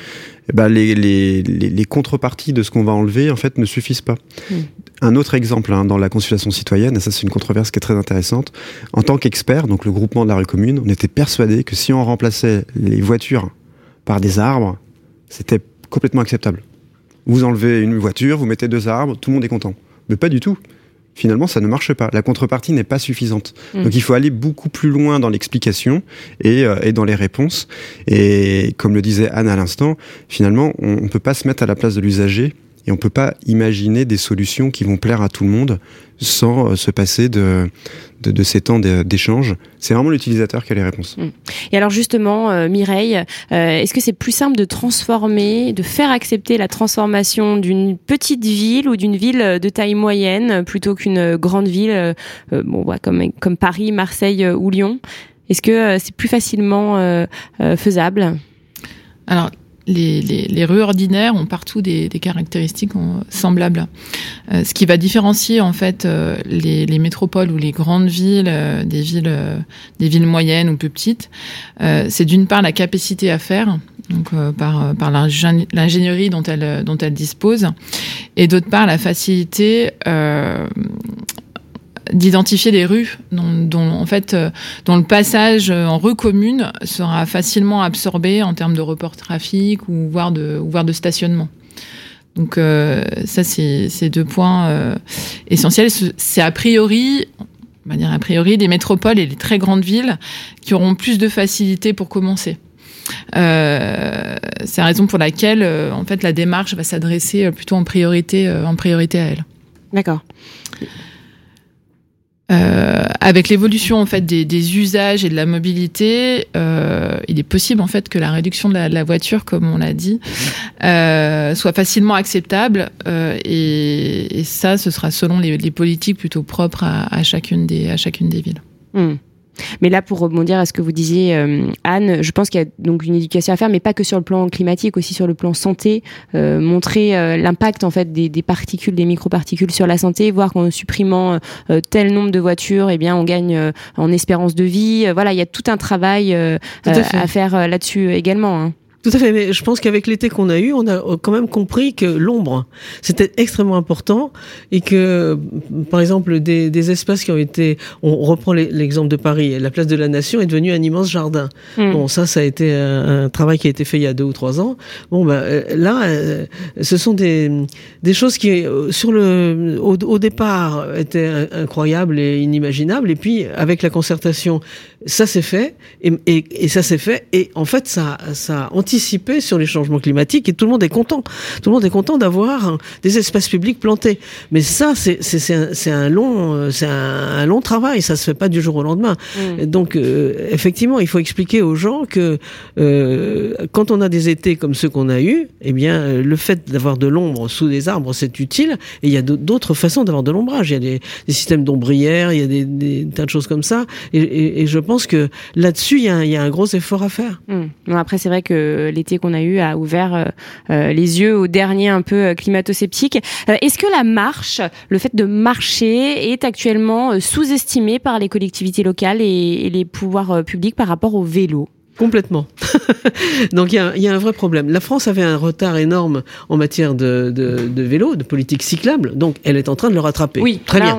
eh ben les, les, les, contreparties de ce qu'on va enlever en fait ne suffisent pas. Mm. Un autre exemple hein, dans la consultation citoyenne, et ça c'est une controverse qui est très intéressante. En tant qu'expert, donc le groupement de la rue commune, on était persuadé que si on remplaçait les voitures par des arbres, c'était complètement acceptable. Vous enlevez une voiture, vous mettez deux arbres, tout le monde est content. Mais pas du tout finalement, ça ne marche pas. La contrepartie n'est pas suffisante. Mm. Donc il faut aller beaucoup plus loin dans l'explication et, euh, et, dans les réponses. Et comme le disait Anne à l'instant, finalement, on ne peut pas se mettre à la place de l'usager et on peut pas imaginer des solutions qui vont plaire à tout le monde sans euh, se passer de, de, de ces temps d'échange. C'est vraiment l'utilisateur qui a les réponses. Mm. Et alors justement, euh, Mireille, euh, est-ce que c'est plus simple de transformer, de faire accepter la transformation d'une petite ville ou d'une ville de taille moyenne plutôt qu'une grande ville, bon, comme, comme Paris, Marseille ou Lyon? Est-ce que c'est plus facilement faisable? Alors, les, les, les, rues ordinaires ont partout des, des caractéristiques semblables. Euh, ce qui va différencier en fait euh, les, les, métropoles ou les grandes villes euh, des villes euh, des villes moyennes ou plus petites, c'est d'une part la capacité à faire, donc par par l'ingénierie dont elles dont elles disposent, et d'autre part la facilité d'identifier des rues dont, en fait euh, dont le passage en rue commune sera facilement absorbé en termes de report trafic ou voire de voire de stationnement. Donc euh, ça c'est c'est deux points euh, essentiels. C'est a priori on va dire a priori des métropoles et les très grandes villes qui auront plus de facilité pour commencer. Euh, c'est la raison pour laquelle euh, en fait la démarche va s'adresser plutôt en priorité en priorité à elle. D'accord. Euh, avec l'évolution en fait des, des, usages et de la mobilité, euh, il est possible en fait que la réduction de la, de la voiture, comme on l'a dit, euh, soit facilement acceptable. Euh, et, et, ça, ce sera selon les, les politiques plutôt propres à, à, chacune des à chacune des villes. Mmh. Mais là, pour rebondir à ce que vous disiez, euh, Anne, je pense qu'il y a donc une éducation à faire, mais pas que sur le plan climatique, aussi sur le plan santé, euh, montrer euh, l'impact en fait des, des, particules, des microparticules sur la santé, voir qu'en supprimant tel nombre de voitures, eh bien, on gagne en espérance de vie. voilà, il y a tout un travail à, à, faire là-dessus également. Hein. Tout à fait, mais je pense qu'avec l'été qu'on a eu, on a quand même compris que l'ombre, c'était extrêmement important et que, par exemple, des, des, espaces qui ont été, on reprend l'exemple de Paris, la place de la Nation est devenue un immense jardin. Hmm. Bon, ça, ça a été un, travail qui a été fait il y a deux ou trois ans. Bon, ben là, euh, ce sont des, des choses qui, euh, sur le, au, au départ, étaient incroyables et inimaginables, et puis avec la concertation, ça s'est fait et, et, et ça s'est fait et en fait ça ça a sur les changements climatiques et tout le monde est content. Tout le monde est content d'avoir des espaces publics plantés. Mais ça c'est un, un, long c'est un, long travail. Ça se fait pas du jour au lendemain. Mm. Donc euh, effectivement il faut expliquer aux gens que euh, quand on a des étés comme ceux qu'on a eu, eh bien le fait d'avoir de l'ombre sous des arbres c'est utile. Et il y a d'autres façons d'avoir de l'ombrage. Il y a des, des systèmes d'ombrières, il y a des, des, tas de choses comme ça. Et, et, et je pense que là-dessus, il y, a un gros effort à faire. Hum. après, c'est vrai que l'été qu'on a eu a ouvert euh, euh, les yeux aux derniers un peu euh, climato-sceptiques. Est-ce que la marche, le fait de marcher, est actuellement sous-estimé par les collectivités locales et les pouvoirs publics par rapport au vélo? Complètement. Donc il y, y a, un vrai problème. La France avait un retard énorme en matière de, de, de, vélo, de politique cyclable, donc elle est en train de le rattraper. Oui, très bien.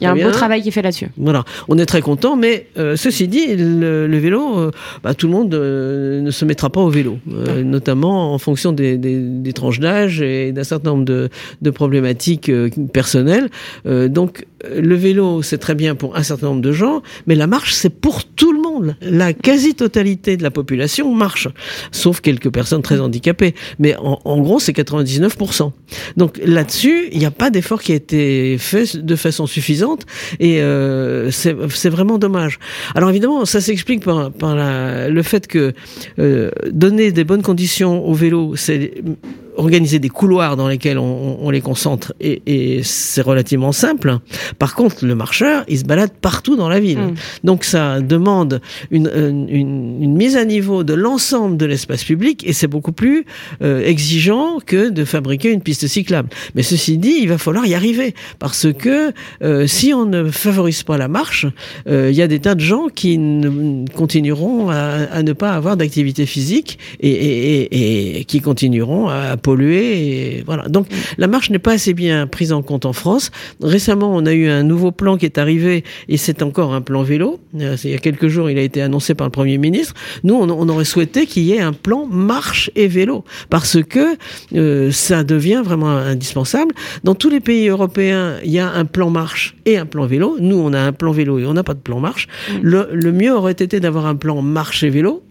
Il y a un beau travail qui est fait là-dessus. Voilà, on est très content, mais euh, ceci dit, le, le vélo, euh, bah, tout le monde euh, ne se mettra pas au vélo, notamment en fonction des, des, des tranches d'âge et d'un certain nombre de, de problématiques personnelles. donc le vélo, c'est très bien pour un certain nombre de gens, mais la marche, c'est pour tout La quasi-totalité de la population marche, sauf quelques personnes très handicapées. Mais en, gros, c'est 99%. Donc là-dessus, il n'y a pas d'effort qui a été fait de façon suffisante, et euh, c'est vraiment dommage. Alors évidemment, ça s'explique par, par le fait que euh, donner des bonnes conditions au vélo, c'est organiser des couloirs dans lesquels on, on les concentre et, et c'est relativement simple. Par contre, le marcheur, il se balade partout dans la ville. Mm. Donc ça demande une, une, une, mise à niveau de l'ensemble de l'espace public et c'est beaucoup plus euh, exigeant que de fabriquer une piste cyclable. Mais ceci dit, il va falloir y arriver parce que euh, si on ne favorise pas la marche, euh, il y a des tas de gens qui ne, continueront à, à, ne pas avoir d'activité physique et, et, et, qui continueront à polluer. Et voilà. Donc la marche n'est pas assez bien prise en compte en France. Récemment, on a eu un nouveau plan qui est arrivé et c'est encore un plan vélo. Euh, il y a quelques jours, il a été annoncé par le Premier ministre. Nous, on, on aurait souhaité qu'il y ait un plan marche et vélo parce que euh, ça devient vraiment indispensable. Dans tous les pays européens, il y a un plan marche et un plan vélo. Nous, on a un plan vélo et on n'a pas de plan marche. Le, le mieux aurait été d'avoir un plan marche et vélo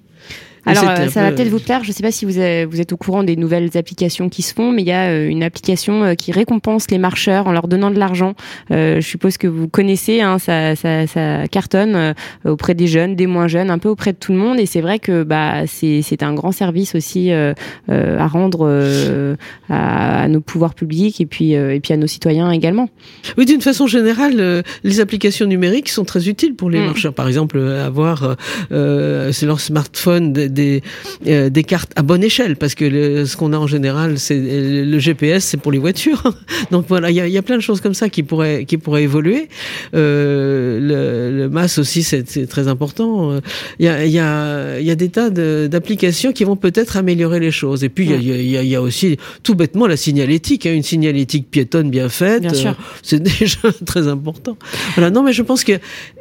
alors, euh, ça va peut-être vous plaire. Je ne sais pas si vous, vous, êtes au courant des nouvelles applications qui se font, mais il y a euh, une application euh, qui récompense les marcheurs en leur donnant de l'argent. je suppose que vous connaissez, hein, ça, ça, ça, cartonne auprès des jeunes, des moins jeunes, un peu auprès de tout le monde. Et c'est vrai que bah, c'est un grand service aussi à rendre à, à, nos pouvoirs publics et puis, et puis à nos citoyens également. Oui, d'une façon générale, les applications numériques sont très utiles pour les mm. marcheurs. Par exemple, avoir c'est leur smartphone des, euh, des cartes à bonne échelle, parce que ce qu'on a en général, c'est le GPS, c'est pour les voitures. Donc voilà, il y a, y a, plein de choses comme ça qui pourraient, qui pourraient évoluer. Euh, le, le MAS aussi, c'est très important. Il y a, y, a, y a des tas d'applications qui vont peut-être améliorer les choses. Et puis, il y, y, y, a, aussi tout bêtement la signalétique, hein, une signalétique piétonne bien faite. Euh, c'est déjà très important. Voilà, non, mais je pense que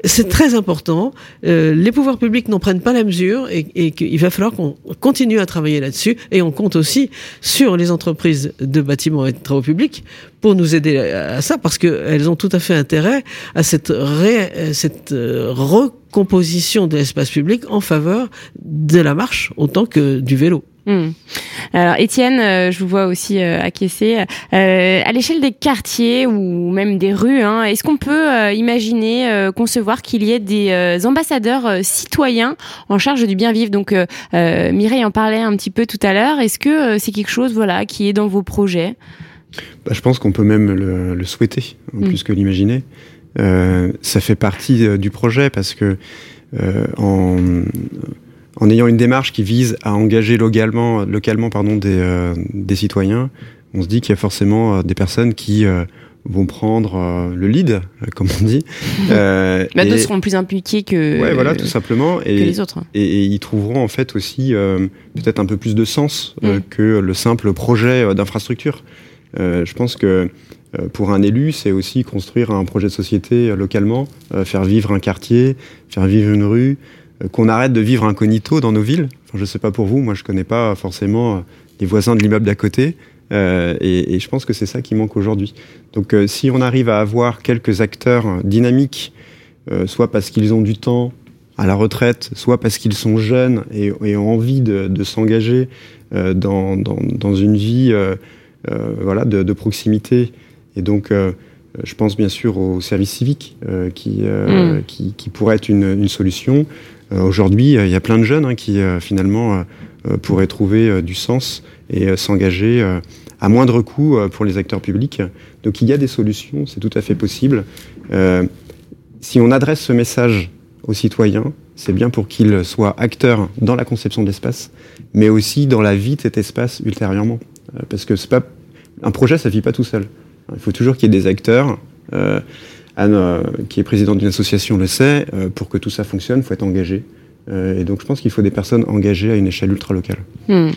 c'est très important. Euh, les pouvoirs publics n'en prennent pas la mesure et, et qu'il va falloir qu'on continue à travailler là-dessus et on compte aussi sur les entreprises de bâtiments et de travaux publics pour nous aider à ça parce qu'elles ont tout à fait intérêt à cette, ré, cette euh, recomposition de l'espace public en faveur de la marche autant que du vélo. Mmh. Alors Étienne, euh, je vous vois aussi euh, acquiescer. Euh, à l'échelle des quartiers ou même des rues, hein, est-ce qu'on peut imaginer, concevoir qu'il y ait des ambassadeurs citoyens en charge du bien vivre Donc Mireille en parlait un petit peu tout à l'heure. Est-ce que c'est quelque chose, voilà, qui est dans vos projets? Bah, Je pense qu'on peut même le, le souhaiter, mmh. plus que l'imaginer. ça fait partie du projet parce que en, en ayant une démarche qui vise à engager localement, localement pardon, des, des citoyens, on se dit qu'il y a forcément des personnes qui vont prendre euh, le lead, euh, comme on dit. Euh, bah, D'autres seront plus impliqués que, ouais, voilà, tout simplement. Et, les autres. Et, ils trouveront en fait aussi euh, peut-être un peu plus de sens mm. que le simple projet d'infrastructure. je pense que pour un élu, c'est aussi construire un projet de société localement, faire vivre un quartier, faire vivre une rue, qu'on arrête de vivre incognito dans nos villes. Enfin, je sais pas pour vous, moi je connais pas forcément les voisins de l'immeuble d'à côté. Euh, et, je pense que c'est ça qui manque aujourd'hui. Donc euh, si on arrive à avoir quelques acteurs dynamiques, euh, soit parce qu'ils ont du temps à la retraite, soit parce qu'ils sont jeunes et, ont envie de, s'engager dans, dans, une vie voilà, de, proximité, et donc je pense bien sûr au service civique qui, mm. qui, qui, pourrait être une, une solution. Aujourd'hui, il y a plein de jeunes hein, qui finalement pourraient trouver du sens et s'engager à moindre coût euh, pour les acteurs publics. Donc il y a des solutions, c'est tout à fait possible. Euh, si on adresse ce message aux citoyens, c'est bien pour qu'ils soient acteurs dans la conception de l'espace, mais aussi dans la vie de cet espace ultérieurement. Euh, parce que c'est pas un projet, ça vit pas tout seul. Il faut toujours qu'il y ait des acteurs. Anne, qui est présidente d'une association, le sait. pour que tout ça fonctionne, il faut être engagé. Euh, et donc je pense qu'il faut des personnes engagées à une échelle ultra locale. Hmm.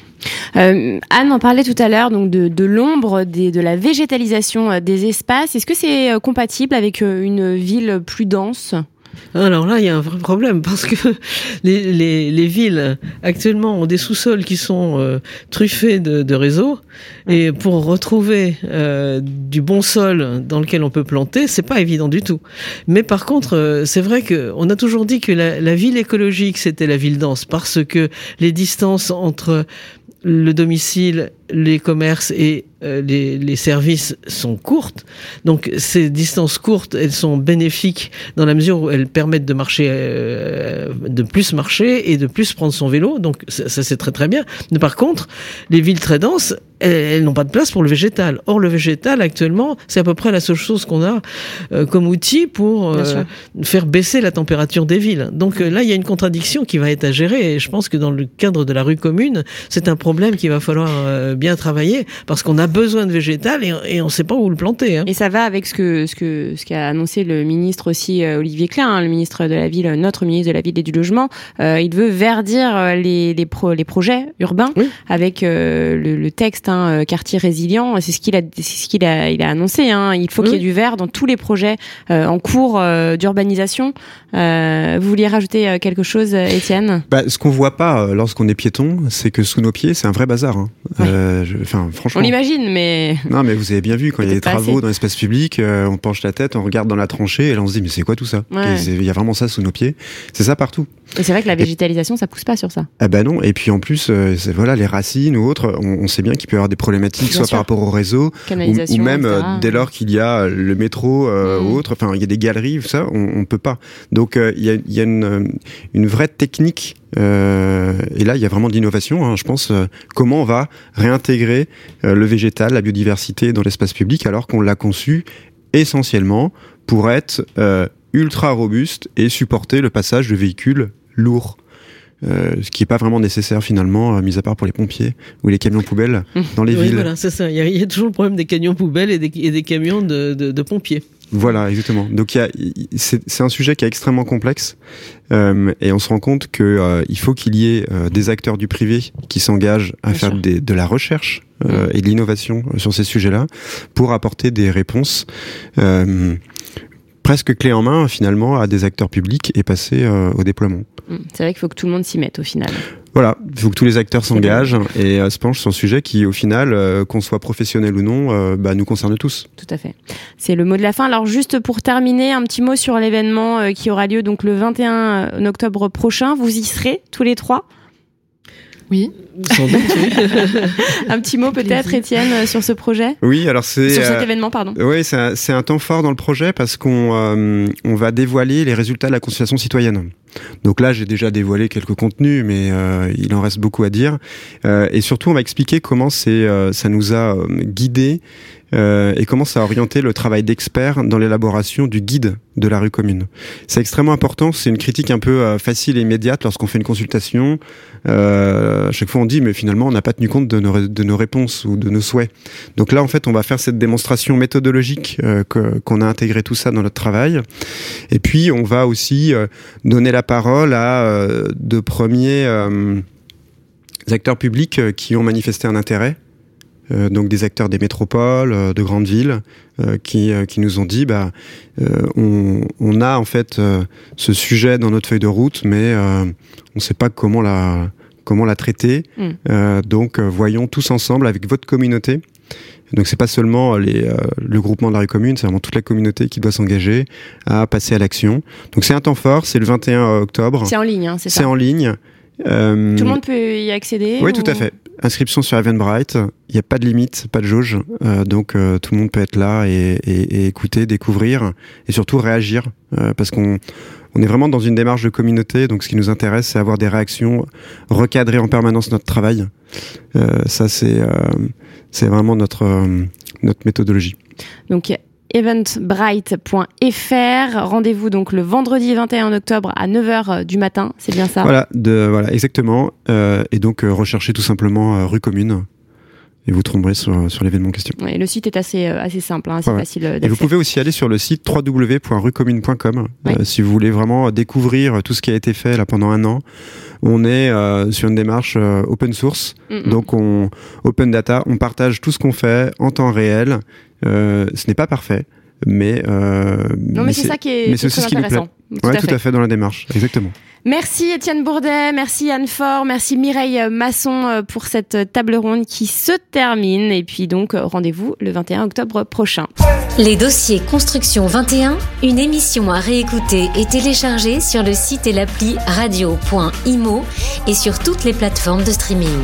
Euh, Anne en parlait tout à l'heure de, l'ombre, de la végétalisation euh, des espaces. Est-ce que c'est compatible avec une ville plus dense? Alors là, il y a un vrai problème parce que les, les, les villes actuellement ont des sous-sols qui sont euh, truffés de, de, réseaux et pour retrouver euh, du bon sol dans lequel on peut planter, c'est pas évident du tout. Mais par contre, euh, c'est vrai que on a toujours dit que la, la ville écologique c'était la ville dense parce que les distances entre le domicile, les commerces et euh, les, les, services sont courtes. Donc ces distances courtes, elles sont bénéfiques dans la mesure où elles permettent de marcher, euh, de plus marcher et de plus prendre son vélo. Donc ça, ça c'est très très bien. Mais par contre, les villes très denses, elles, n'ont pas de place pour le végétal. Or, le végétal, actuellement, c'est à peu près la seule chose qu'on a euh, comme outil pour euh, faire baisser la température des villes. Donc euh, là, il y a une contradiction qui va être à gérer. Et je pense que dans le cadre de la rue commune, c'est un problème qu'il va falloir bien travailler parce qu'on a besoin de végétal et, on ne sait pas où le planter. Hein. Et ça va avec ce que ce que ce qu'a annoncé le ministre aussi Olivier Klein, hein, le ministre de la ville, notre ministre de la ville et du logement. il veut verdir les les, les projets urbains avec le, le texte un euh, quartier résilient. C'est ce qu'il a, c'est ce qu'il a, il a annoncé. Hein. Il faut qu'il y ait du vert dans tous les projets euh, en cours euh, d'urbanisation. vous vouliez rajouter quelque chose, Étienne? Bah, Ce qu'on voit pas lorsqu'on est piéton, c'est que sous nos pieds, c'est un vrai bazar. Hein. Enfin, franchement. On l'imagine, mais. Non, mais vous avez bien vu quand il y a des travaux dans l'espace public, on penche la tête, on regarde dans la tranchée, et là on se dit mais c'est quoi tout ça? Il y a vraiment ça sous nos pieds. C'est ça partout. Et c'est vrai que la végétalisation, ça pousse pas sur ça. Ah ben non. Et puis en plus, voilà, les racines ou autres, on, on sait bien qu'il peut y avoir des problématiques, soit par rapport au réseau, ou, même euh, dès lors qu'il y a le métro euh, mm. ou autre, enfin il y a des galeries, ça, on, on peut pas. Donc euh, il y a, y a une, une, vraie technique. et là, il y a vraiment de l'innovation, hein, je pense. comment on va réintégrer le végétal, la biodiversité dans l'espace public, alors qu'on l'a conçu essentiellement pour être ultra robuste et supporter le passage de véhicules lourds. Euh, ce qui n'est pas vraiment nécessaire finalement, euh, mis à part pour les pompiers ou les camions poubelles dans les oui, villes. Voilà, c'est ça. Il y, a toujours le problème des camions poubelles et des, et des camions de, de, de, pompiers. Voilà, exactement. Donc c'est un sujet qui est extrêmement complexe euh, et on se rend compte qu'il euh, faut qu'il y ait des acteurs du privé qui s'engagent à faire des, de la recherche et de l'innovation sur ces sujets-là pour apporter des réponses presque clé en main finalement à des acteurs publics et passer au déploiement. Mm. C'est vrai qu'il faut que tout le monde s'y mette au final. Voilà, il faut que tous les acteurs s'engagent et euh, se penchent sur un sujet qui, au final, euh, qu'on soit professionnel ou non, euh, bah, nous concerne tous. Tout à fait. C'est le mot de la fin. Alors juste pour terminer, un petit mot sur l'événement qui aura lieu donc le 21 octobre prochain. Vous y serez tous les trois? Oui. un petit mot peut-être, Étienne, sur ce projet? Oui, alors c'est... Sur cet événement, pardon. Oui, c'est un, un, temps fort dans le projet parce qu'on on va dévoiler les résultats de la consultation citoyenne. Donc là, j'ai déjà dévoilé quelques contenus, mais euh, il en reste beaucoup à dire. Euh, et surtout, on va expliquer comment c'est, euh, ça nous a guidé euh, et commence à orienter le travail d'experts dans l'élaboration du guide de la rue commune. C'est extrêmement important, c'est une critique un peu euh, facile et immédiate lorsqu'on fait une consultation. Euh, à chaque fois on dit mais finalement on n'a pas tenu compte de nos, de nos réponses ou de nos souhaits. Donc là en fait on va faire cette démonstration méthodologique euh, qu'on a intégré tout ça dans notre travail. Et puis on va aussi euh, donner la parole à de premiers acteurs publics qui ont manifesté un intérêt euh, donc des acteurs des métropoles, euh, de grandes villes, euh, qui, qui nous ont dit bah on, on, a en fait ce sujet dans notre feuille de route, mais on ne sait pas comment la comment la traiter. Mm. donc voyons tous ensemble avec votre communauté. Donc c'est pas seulement les, le groupement de la rue commune, c'est vraiment toute la communauté qui doit s'engager à passer à l'action. Donc c'est un temps fort, c'est le 21 octobre. C'est en ligne, hein, c'est ça. C'est en ligne. Tout le monde peut y accéder Oui, tout à fait. Inscription sur Eventbrite. Il n'y a pas de limite, pas de jauge. Euh, donc euh, tout le monde peut être là et, et, et, écouter, découvrir et surtout réagir. Euh, parce qu'on on est vraiment dans une démarche de communauté. Donc ce qui nous intéresse, c'est avoir des réactions, recadrer en permanence notre travail. Euh, ça, c'est c'est vraiment notre, notre méthodologie. eventbrite.fr. Rendez-vous donc le vendredi 21 octobre à 9h euh, du matin, c'est bien ça? Voilà, de, voilà exactement. Euh, et donc euh, recherchez tout simplement rue commune et vous tomberez sur, sur l'événement en question. Ouais, le site est assez, euh, assez simple, hein, c'est ouais, facile d'accès. Et vous pouvez aussi aller sur le site ouais. euh, si vous voulez vraiment découvrir tout ce qui a été fait là pendant un an. On est euh, sur une démarche open source, mm -hmm. donc on open data, on partage tout ce qu'on fait en temps réel. Euh, ce n'est pas parfait, mais non, mais, mais c'est ça qui est, mais c'est aussi ce qui nous plaît. Tout, ouais, à, tout à fait dans la démarche, exactement. Merci Étienne Bourdet, merci Anne Fort, merci Mireille Masson pour cette table ronde qui se termine. Et puis donc rendez-vous le 21 octobre prochain. Les dossiers Construction 21, une émission à réécouter et télécharger sur le site et l'appli radio.imo et sur toutes les plateformes de streaming.